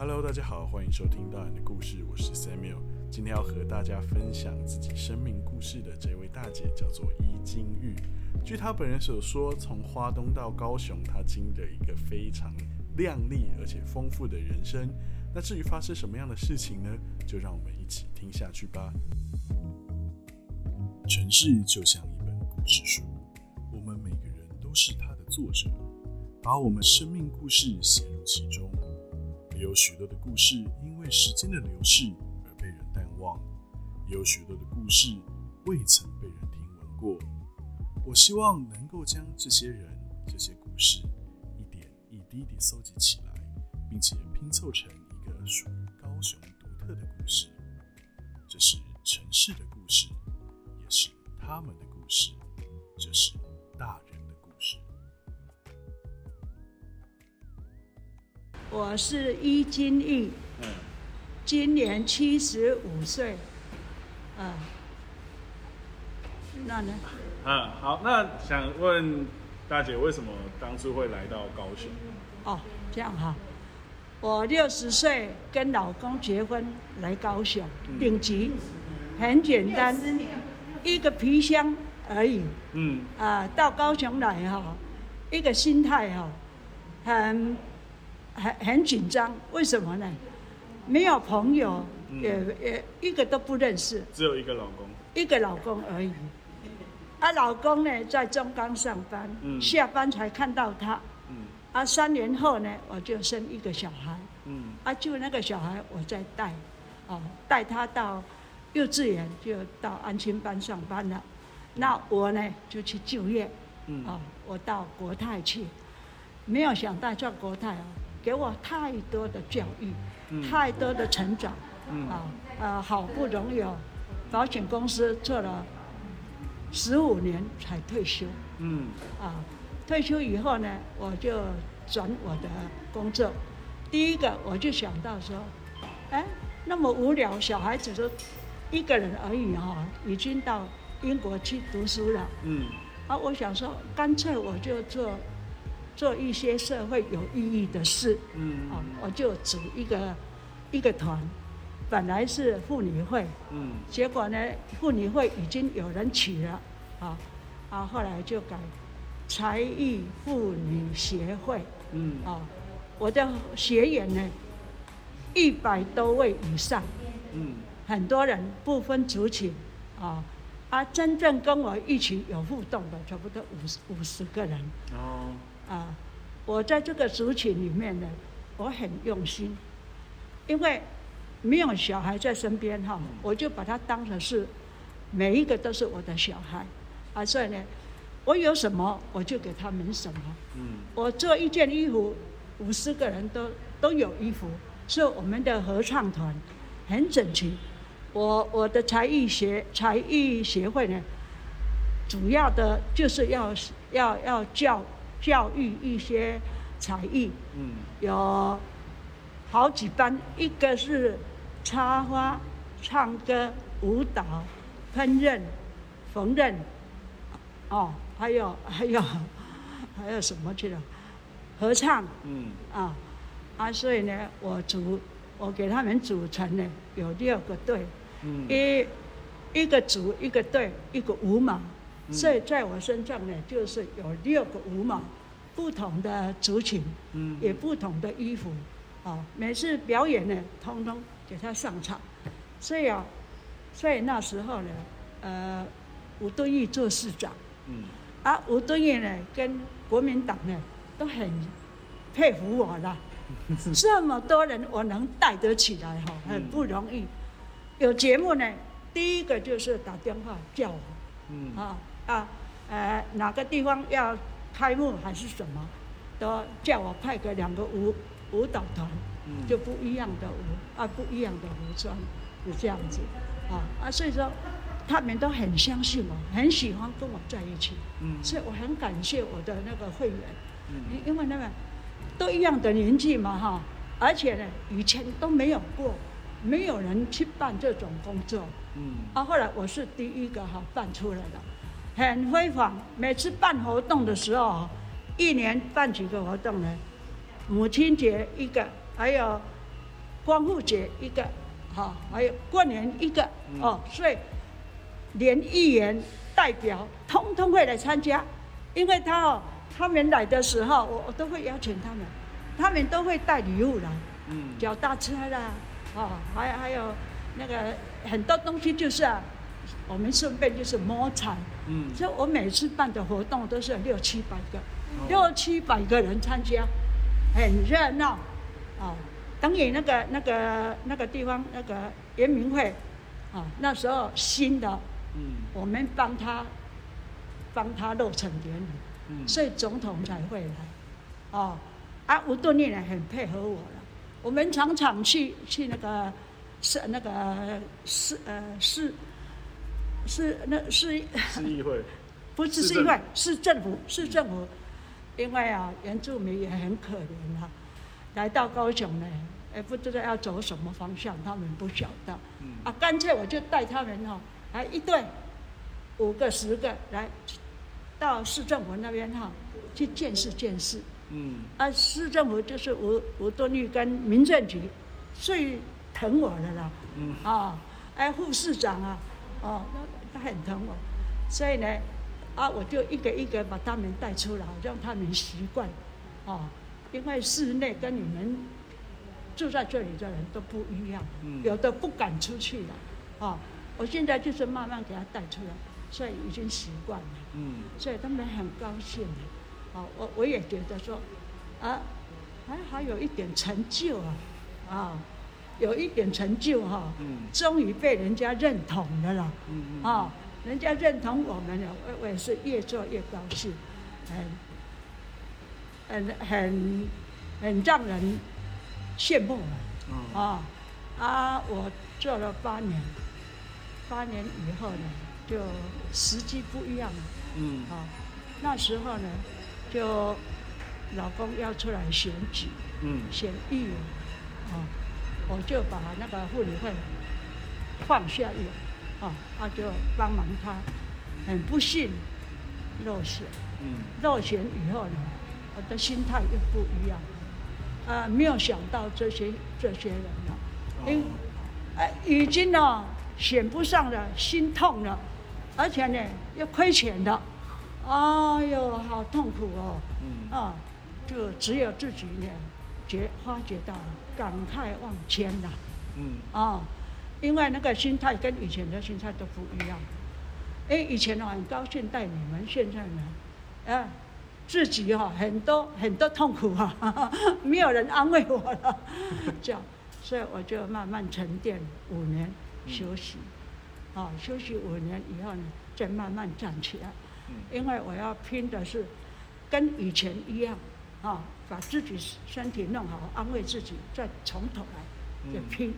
Hello，大家好，欢迎收听大人的故事，我是 Samuel。今天要和大家分享自己生命故事的这位大姐叫做伊金玉。据她本人所说，从花东到高雄，她经历了一个非常亮丽而且丰富的人生。那至于发生什么样的事情呢？就让我们一起听下去吧。城市就像一本故事书，我们每个人都是它的作者，把我们生命故事写入其中。也有许多的故事因为时间的流逝而被人淡忘，也有许多的故事未曾被人听闻过。我希望能够将这些人、这些故事一点一滴地搜集起来，并且拼凑成一个属于高雄独特的故事。这是城市的故事，也是他们的故事。这是大人我是伊金玉，嗯，今年七十五岁，啊，那呢？啊，好，那想问大姐，为什么当初会来到高雄？哦，这样哈，我六十岁跟老公结婚来高雄，顶级，很简单，一个皮箱而已，嗯。啊，到高雄来哈，一个心态哈，很很很紧张，为什么呢？没有朋友，也也一个都不认识，只有一个老公。一个老公而已。啊，老公呢在中钢上班，嗯下班才看到他。嗯啊，三年后呢，我就生一个小孩。嗯啊，就那个小孩我在带，哦，带他到幼稚园，就到安亲班上班了。那我呢就去就业，嗯哦，我到国泰去，没有想到在国泰啊，给我太多的教育，嗯。太多的成长，嗯。啊，呃，好不容易哦，保险公司做了十五年才退休，嗯。啊，退休以后呢，我就转我的工作。第一个我就想到说，哎，那么无聊，小孩子都一个人而已哈、已经到英国去读书了。嗯。啊，我想说，干脆我就做做一些社会有意义的事。嗯。啊，我就组一个一个团，本来是妇女会，嗯。结果呢，妇女会已经有人取了，啊，啊，后来就改才艺妇女协会，嗯。啊，我的学员呢，一百多位以上，嗯。很多人不分族群，啊，啊，真正跟我一起有互动的，差不多五十五十个人，哦啊，我在这个族群里面呢，我很用心，因为没有小孩在身边哈，我就把他当成是每一个都是我的小孩，啊，所以呢，我有什么我就给他们什么。嗯我做一件衣服，五十个人都都有衣服，所以我们的合唱团很整齐。我我的才艺协才艺协会呢，主要的就是要要要教教育一些才艺，嗯。有好几班，一个是插花、唱歌、舞蹈、烹饪、缝纫，哦，还有还有还有什么去了？合唱。嗯。啊啊，所以呢，我组我给他们组成呢有六个队，嗯。一一个组一个队一个舞码，嗯所以在我身上呢就是有六个舞码，不同的族群，嗯。也不同的衣服，啊，每次表演呢，通通给他上场，所以啊，所以那时候呢，呃，吴敦义做市长，嗯。啊，吴敦义呢跟国民党呢都很佩服我啦，这么多人我能带得起来哈，很不容易。有节目呢，第一个就是打电话叫我，嗯。啊啊，呃，哪个地方要开幕还是什么，都叫我派个两个舞舞蹈团，嗯。就不一样的舞啊，不一样的服装，就这样子，啊啊，所以说他们都很相信我，很喜欢跟我在一起，嗯。所以我很感谢我的那个会员，嗯。因因为那个都一样的年纪嘛哈，而且呢以前都没有过，没有人去办这种工作，嗯。啊，后来我是第一个哈办出来的，很辉煌。每次办活动的时候，一年办几个活动呢？母亲节一个，还有光复节一个，哈，还有过年一个，哦，所以连议员代表通通会来参加，因为他哦，他们来的时候，我我都会邀请他们，他们都会带礼物来，嗯脚踏车啦，哦，还还有那个很多东西就是啊，我们顺便就是摸彩，嗯。所以我每次办的活动都是六七百个，六七百个人参加，很热闹，哦，等于那个那个那个地方那个圆明会，啊、那时候新的，嗯。我们帮他帮他落成典礼，嗯。所以总统才会来，哦，啊，吴敦义呢很配合我了，我们常常去去那个是那个市呃市市那是是议会，不是是因为市政府市政府，因为啊原住民也很可怜啊，来到高雄呢，也不知道要走什么方向，他们不晓得，嗯啊，干脆我就带他们哈、来一队五个十个来到市政府那边哈、去见识见识。嗯啊，市政府就是吴吴敦义跟民政局最疼我的了。嗯啊，哎，副市长啊，哦，他他很疼我，所以呢，啊，我就一个一个把他们带出来，让他们习惯，哦，因为室内跟你们住在这里的人都不一样，嗯。有的不敢出去了，哦，我现在就是慢慢给他带出来，所以已经习惯了。嗯。所以他们很高兴的，哦，我我也觉得说，啊，还还有一点成就啊，啊，有一点成就哈、嗯。终于被人家认同了啦，嗯啊，人家认同我们了，我我也是越做越高兴，很很很很让人羡慕了。嗯。啊啊！我做了八年，八年以后呢，就时机不一样了。嗯。啊。那时候呢，就老公要出来选举，嗯。选议员啊，我就把那个妇女会放下了啊，啊就帮忙他。很不幸落选，嗯落选以后呢，我的心态又不一样。啊，没有想到这些这些人了，因呃已经呢选不上了，心痛了，而且呢又亏钱了，哎呦，好痛苦哦！嗯啊，就只有自己呢觉发觉到感慨万千呐嗯。啊，因为那个心态跟以前的心态都不一样。哎，以前我很高兴带你们，现在呢，啊，自己哈、很多很多痛苦啊，没有人安慰我了，这样，所以我就慢慢沉淀五年休息，啊，休息五年以后呢，再慢慢站起来，因为我要拼的是跟以前一样，啊，把自己身体弄好，安慰自己，再从头来，就嗯拼。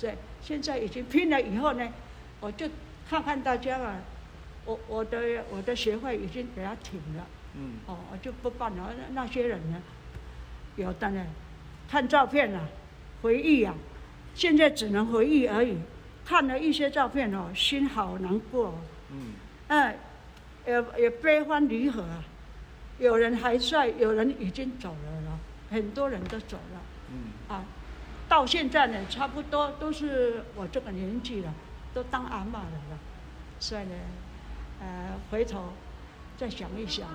对，现在已经拼了以后呢，我就看看大家啊，我我的我的协会已经给他停了，嗯哦，我就不办了。那那些人呢，有的呢，看照片啊，回忆啊，现在只能回忆而已。看了一些照片哦，心好难过、哦。嗯嗯，也也悲欢离合啊。有人还在，有人已经走了了，很多人都走了嗯啊。到现在呢，差不多都是我这个年纪了，都当阿嬷了了。所以呢，呃，回头再想一想，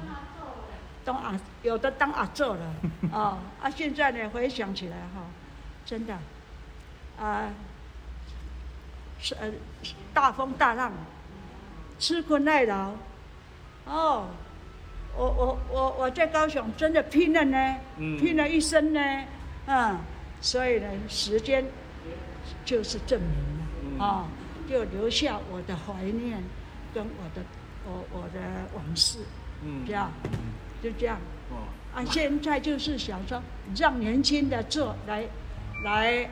当阿有的当阿做了啊 啊！现在呢，回想起来哈，真的啊，是呃大风大浪，吃苦耐劳，哦，我我我我在高雄真的拼了呢，嗯。拼了一生呢，嗯，所以呢，时间就是证明了嗯。啊、就留下我的怀念跟我的我我的往事，嗯。这样，就这样。哦。啊，现在就是想说，让年轻的做来来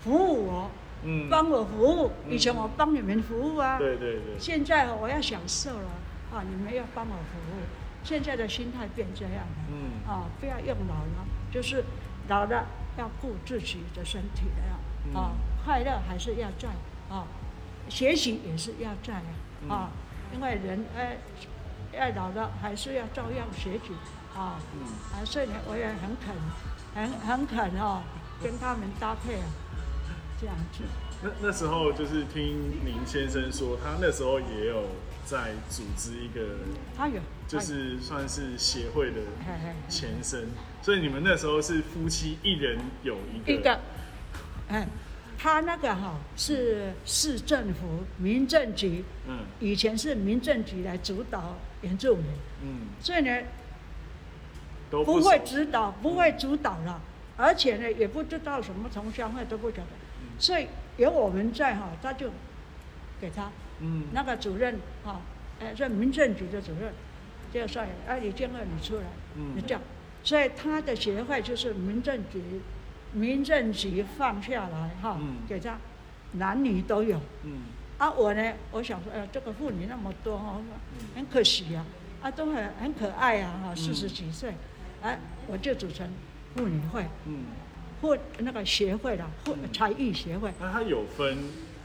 服务我，嗯。帮我服务。嗯。以前我帮你们服务啊，对对对。现在我要享受了啊，你们要帮我服务。现在的心态变这样了，嗯。啊，不要用老了，就是老了要顾自己的身体了啊，快乐还是要在啊，学习也是要在啊，啊，因为人哎要老了还是要照样学习啊，啊，所以呢，我也很肯，很很肯哦，跟他们搭配啊，这样子。那那时候就是听林先生说，他那时候也有在组织一个，他有，就是算是协会的前身，所以你们那时候是夫妻一人有一个，一个，哎，他那个哈、是市政府民政局，嗯。以前是民政局来主导原住民，嗯，所以呢都不会指导，不会主导了，而且呢也不知道什么同乡会都不晓得，所以有我们在哈、他就给他嗯。那个主任哈，哎，这民政局的主任，就说哎李建二你出来，嗯。你这样，所以他的协会就是民政局，民政局放下来哈，嗯。给他男女都有。嗯。啊，我呢，我想说，哎、这个妇女那么多哈，很可惜啊，啊，都很很可爱啊，哈，四十几岁，哎、我就组成妇女会，嗯，妇那个协会啦，妇才艺协会。那他有分，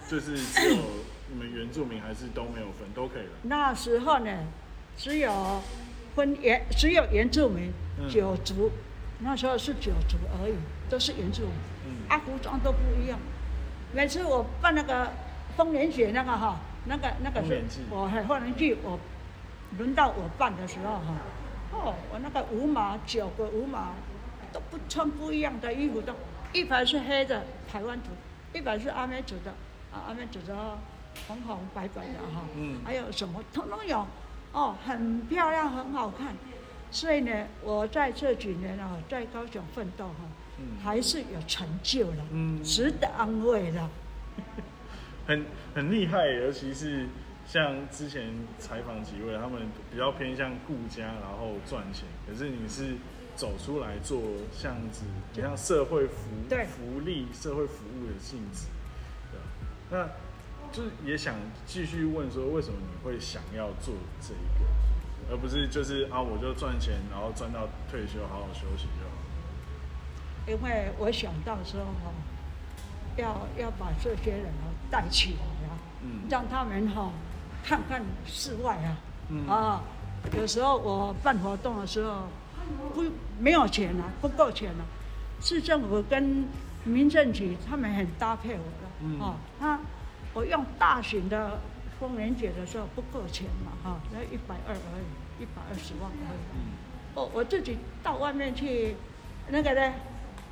就是只有你们原住民还是都没有分，都可以了，那时候呢，只有分原只有原住民嗯。九族，那时候是九族而已，都是原住民，嗯。啊，服装都不一样。每次我办那个丰年节那个哈，那个那个是我很丰年去，我轮到我办的时候哈，哦，我那个五马九个五马都不穿不一样的衣服，都一排是黑的台湾族，一排是阿美族的，啊，阿美族的红红白白的哈，嗯还有什么通通有，哦，很漂亮，很好看。所以呢，我在这几年啊，在高雄奋斗哈，嗯还是有成就了，嗯值得安慰了。很很厉害，尤其是像之前采访几位，他们比较偏向顾家，然后赚钱。可是你是走出来做这样子，就像社会福福利、社会服务的性质？那就是也想继续问说，为什么你会想要做这一个，而不是就是啊，我就赚钱，然后赚到退休，好好休息就好。因为我想到说哈，要要把这些人哈带起来啊，嗯。让他们哈看看室外啊，嗯。啊，有时候我办活动的时候不没有钱啊，不够钱啊，市政府跟民政局他们很搭配我的，嗯。啊，他我用大型的丰年节的时候不够钱嘛，哈、那一百二而已，一百二十万而已。嗯。我我自己到外面去，那个呢，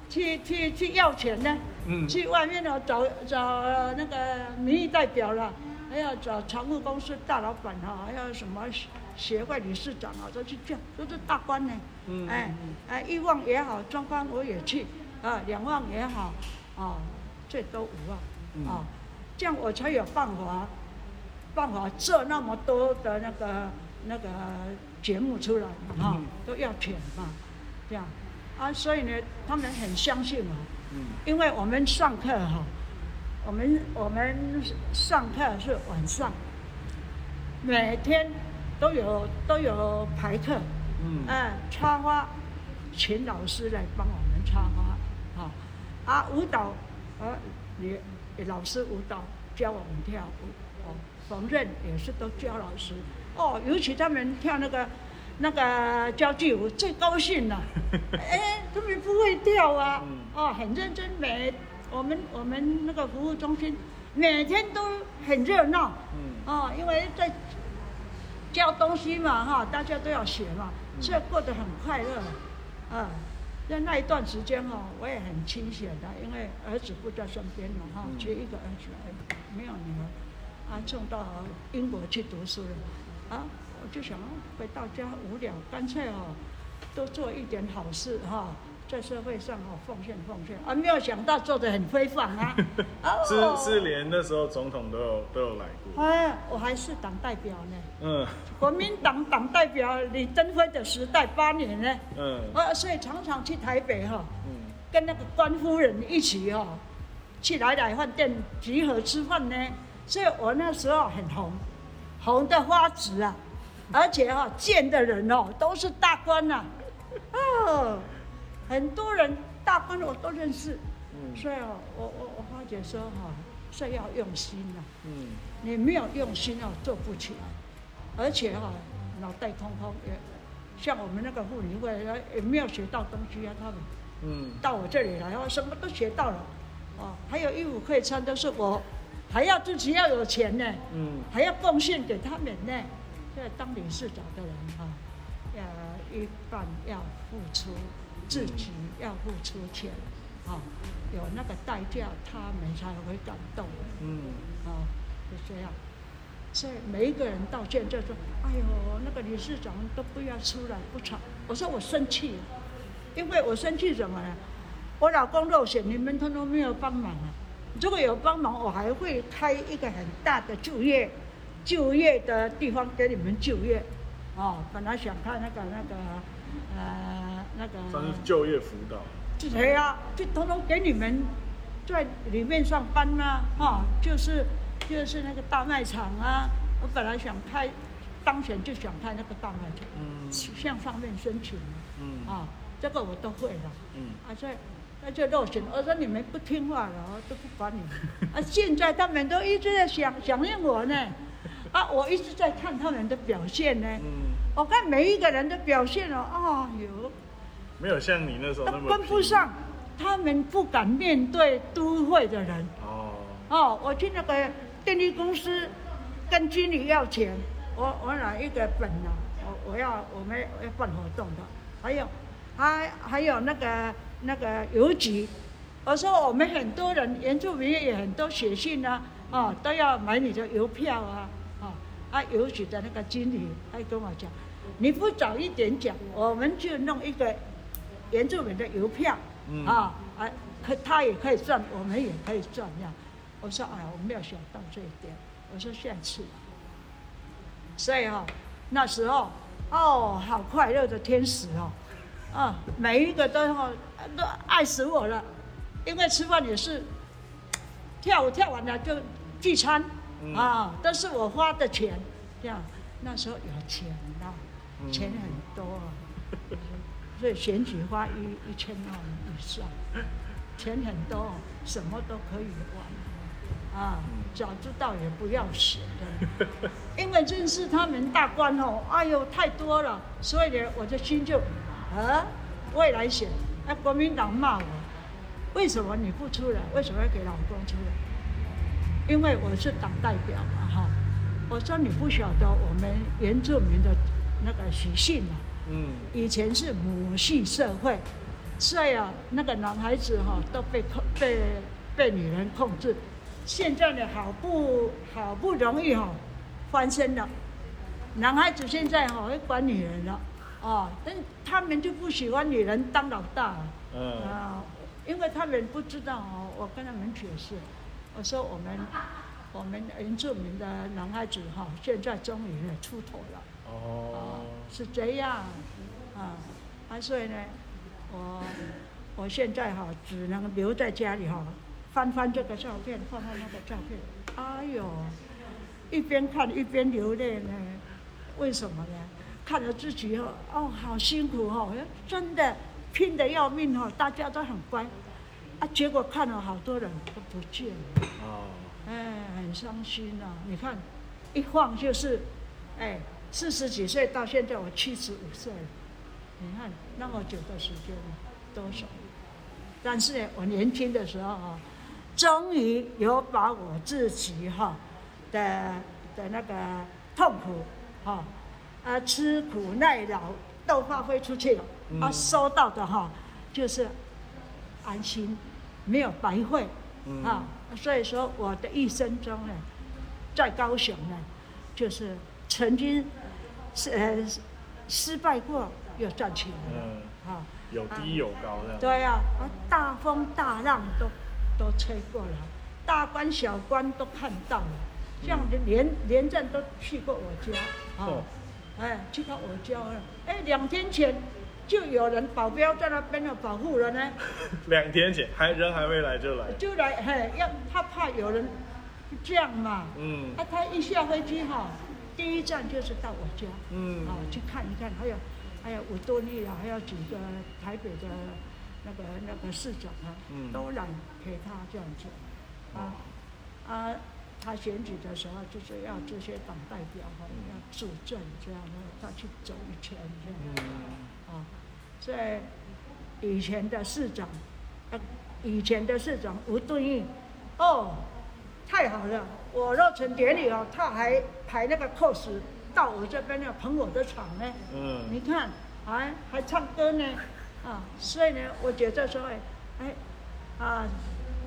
去去去要钱呢，嗯。去外面呢找找那个民意代表了，还要找常务公司大老板哈，还有什么协协会理事长啊，都去叫，都是大官呢。嗯哎哎，一万也好，中官我也去，啊，两万也好，啊，最多五万，嗯。啊，这样我才有办法办法做那么多的那个那个节目出来嘛，哈、嗯。都要钱嘛，这样。啊，所以呢，他们很相信我，嗯。因为我们上课哈，我们我们上课是晚上，每天都有都有排课，嗯。哎，插花，请老师来帮我们插花，好、啊，舞蹈，啊，你你老师舞蹈教我们跳舞，哦，缝纫也是都教老师，哦，尤其他们跳那个那个交际舞最高兴了，哎，他们不会跳啊，嗯。哦，很认真，每我们我们那个服务中心每天都很热闹，嗯。哦，因为在教东西嘛，哈，大家都要学嘛，所以过得很快乐，啊，在那一段时间哈，我也很清闲的，因为儿子不在身边嘛，哈，嗯只有一个儿子，没有女儿，啊，送到英国去读书了，啊，我就想回到家无聊，干脆哦，多做一点好事哈。在社会上哦，奉献奉献啊，没有想到做的很辉煌啊！哦。是是连那时候总统都有都有来过，哎，我还是党代表呢。嗯。国民党党代表李登辉的时代八年呢，嗯。啊，所以常常去台北哈、嗯。跟那个官夫人一起哦、去来来饭店集合吃饭呢，所以我那时候很红，红的发直啊，而且哈、见的人哦都是大官呐、哦，很多人大官我都认识，嗯。所以哦，我我我发觉说哈、是要用心呐、嗯。你没有用心哦，做不起。来，而且哈、脑袋空空也，像我们那个妇女会也没有学到东西啊，他们嗯。到我这里来哦，什么都学到了，哦，还有衣服可以穿，都是我还要自己要有钱呢，嗯，还要贡献给他们呢。现在当理事长的人哈、要一半要付出自己要付出钱，啊、有那个代价，他们才会感动。嗯，啊，就这样。所以每一个人道歉就说：“哎呦，那个理事长都不要出来不吵。”我说我生气，因为我生气什么呢？我老公落选，你们通通没有帮忙啊！如果有帮忙，我还会开一个很大的就业就业的地方给你们就业。哦，本来想看那个那个呃那个。算是就业辅导。对啊，就通通给你们在里面上班呐、哈、就是就是那个大卖场啊。我本来想开，当选就想开那个大卖场，嗯向上面申请嗯啊，这个我都会了。嗯啊，这那就落选，我说你们不听话了，我都不管你们。啊，现在他们都一直在想想念我呢，啊，我一直在看他们的表现呢。嗯，我看每一个人的表现哦，啊有。没有像你那时候都那么跟不上，他们不敢面对都会的人。哦，哦，我去那个电力公司跟经理要钱，我我拿一个本啊，我我要我们要办活动的，还有还还有那个那个邮局，我说我们很多人原住民也很多写信啊，哦都要买你的邮票啊，哦啊邮局的那个经理还跟我讲，你不早一点讲，我们就弄一个原住民的邮票，嗯啊啊，可他也可以赚，我们也可以赚呀。我说哎，我没有想到这一点。我说下次，所以哈、那时候哦，好快乐的天使哦，啊，每一个都哦都爱死我了，因为吃饭也是跳舞跳完了就聚餐、嗯啊，都是我花的钱，这样那时候有钱啊，嗯钱很多啊，所以选举花一一千万以上，钱很多，什么都可以玩啊。早知道也不要选的，因为认识他们大官哦，哎呦太多了，所以呢，我的心就啊，未来选，那国民党骂我，为什么你不出来？为什么要给老公出来？因为我是党代表嘛，哈。我说你不晓得我们原住民的那个习性啊，嗯以前是母系社会，所以啊，那个男孩子哈、都被控被被女人控制。现在呢，好不好不容易哈、翻身了，男孩子现在哈、会管女人了，哦，但他们就不喜欢女人当老大。嗯啊，因为他们不知道哦，我跟他们解释，我说我们 我们原住民的男孩子哈、现在终于出头了。哦，是这样，啊，啊，所以呢，我我现在哈、只能留在家里哈、翻翻这个照片，翻翻那个照片，哎呦，一边看一边流泪呢，为什么呢？看着自己哦，哦，好辛苦哦，真的拼得要命哦，大家都很乖，啊，结果看了好多人都不见了。哦，哎，很伤心啊！你看，一晃就是，哎，四十几岁到现在我七十五岁了，你看那么久的时间了，多少？但是呢，我年轻的时候啊，终于有把我自己哈、的的那个痛苦哈、啊吃苦耐劳都发挥出去了，啊嗯收到的哈、就是安心，没有白费。嗯啊，所以说我的一生中呢，在高雄呢，就是曾经是呃失败过，又赚钱了，嗯，啊，有低有高这样。对呀、啊，大风大浪都都吹过了，大官小官都看到了，像连连战都去过我家，啊哦，哎，去到我家了，哎，两天前就有人保镖在那边的保护了呢。两天前还人还没来就来。就来嘿，要他怕有人这样嘛。嗯啊，他一下飞机哈，第一站就是到我家，嗯。啊，去看一看，还有还有五多利啊，还有几个台北的那个那个市长啊，嗯。都来陪他这样子，啊啊，他选举的时候就是要这些党代表哈要助阵这样的，他去走一圈这样。嗯。啊，在以前的市长，呃，以前的市长吴敦义，哦，太好了！我落成典礼哦，他还排那个 cos 到我这边要捧我的场呢。嗯你看，还还唱歌呢，啊，所以呢，我觉得说，哎，哎，啊，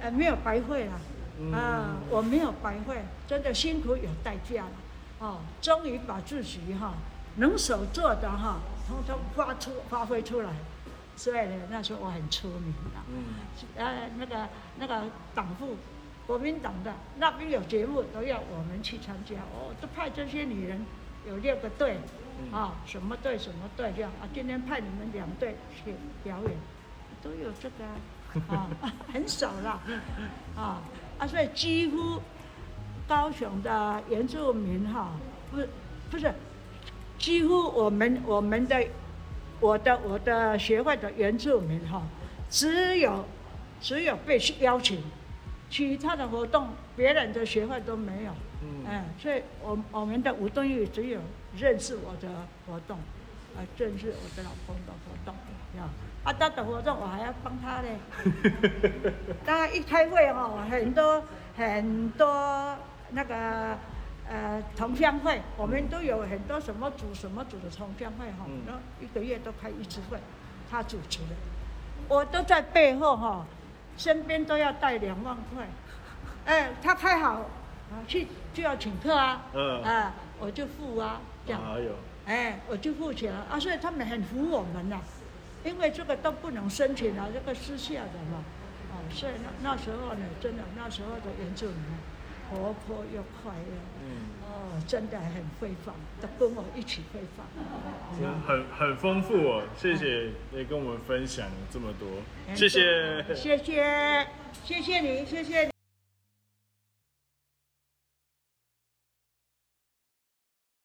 呃，没有白费了，啊，我没有白费，真的辛苦有代价了，哦，终于把自己哈、能手做的哈、通通发出发挥出来，所以呢，那时候我很出名的。嗯，呃，那个那个党部，国民党的那边有节目都要我们去参加，哦，都派这些女人有六个队，啊，什么队什么队这样。啊，今天派你们两队去表演，都有这个啊，啊很少啦，啊啊，所以几乎高雄的原住民哈，不不是，几乎我们我们的我的我的协会的原住民哈，只有只有被邀请，其他的活动别人的协会都没有。嗯哎，所以我我们的吴敦义只有认识我的活动，啊，认识我的老公的活动，呀，啊，他的活动我还要帮他嘞。他一开会哈、很多很多那个呃同乡会，我们都有很多什么组什么组的同乡会哈、嗯然后一个月都开一次会，他主持的，我都在背后哈、身边都要带两万块，哎，他开好啊去就要请客啊，嗯。啊，我就付啊，这样。哎，我就付钱了啊，所以他们很服我们呐、因为这个都不能申请啊，这个私下的嘛，哦，所以那那时候呢，真的那时候的原住民活泼又快乐，嗯，哦，真的很辉煌，都跟我一起辉煌。很很丰富哦，谢谢也跟我们分享这么多，嗯谢谢。谢谢，谢谢你，谢谢你。